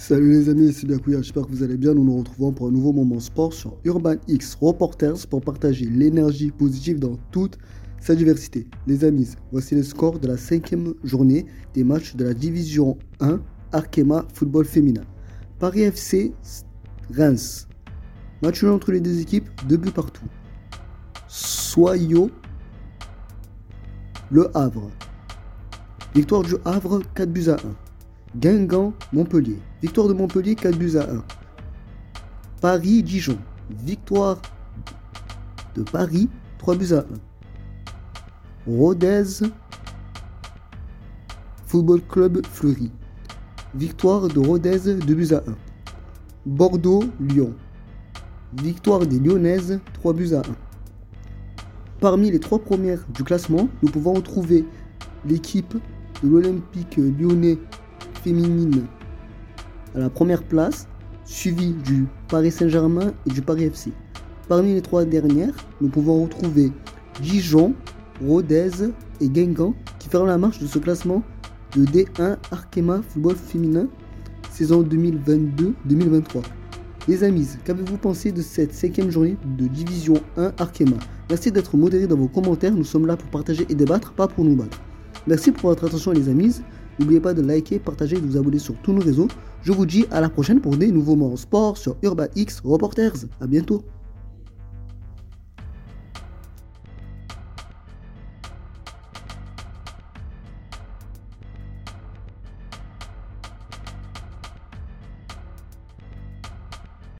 Salut les amis, c'est Biakouya, j'espère que vous allez bien. Nous nous retrouvons pour un nouveau moment sport sur Urban X Reporters pour partager l'énergie positive dans toute sa diversité. Les amis, voici les scores de la cinquième journée des matchs de la Division 1 Arkema Football Féminin. Paris FC Reims. Match entre les deux équipes, deux buts partout. Soyo Le Havre. Victoire du Havre, 4 buts à 1. Guingamp, Montpellier. Victoire de Montpellier, 4 buts à 1. Paris-Dijon. Victoire de Paris, 3 buts à 1. Rodez, Football Club Fleury. Victoire de Rodez, 2 buts à 1. Bordeaux-Lyon. Victoire des Lyonnaises, 3 buts à 1. Parmi les trois premières du classement, nous pouvons retrouver l'équipe de l'Olympique lyonnais féminine à la première place, suivi du Paris Saint-Germain et du Paris FC. Parmi les trois dernières, nous pouvons retrouver Dijon, Rodez et Guingamp qui feront la marche de ce classement de D1 Arkema Football Féminin saison 2022-2023. Les amis, qu'avez-vous pensé de cette cinquième journée de Division 1 Arkema? Merci d'être modéré dans vos commentaires, nous sommes là pour partager et débattre, pas pour nous battre. Merci pour votre attention les amis. N'oubliez pas de liker, partager et de vous abonner sur tous nos réseaux. Je vous dis à la prochaine pour des nouveaux moments sport sur Urban X Reporters. A bientôt.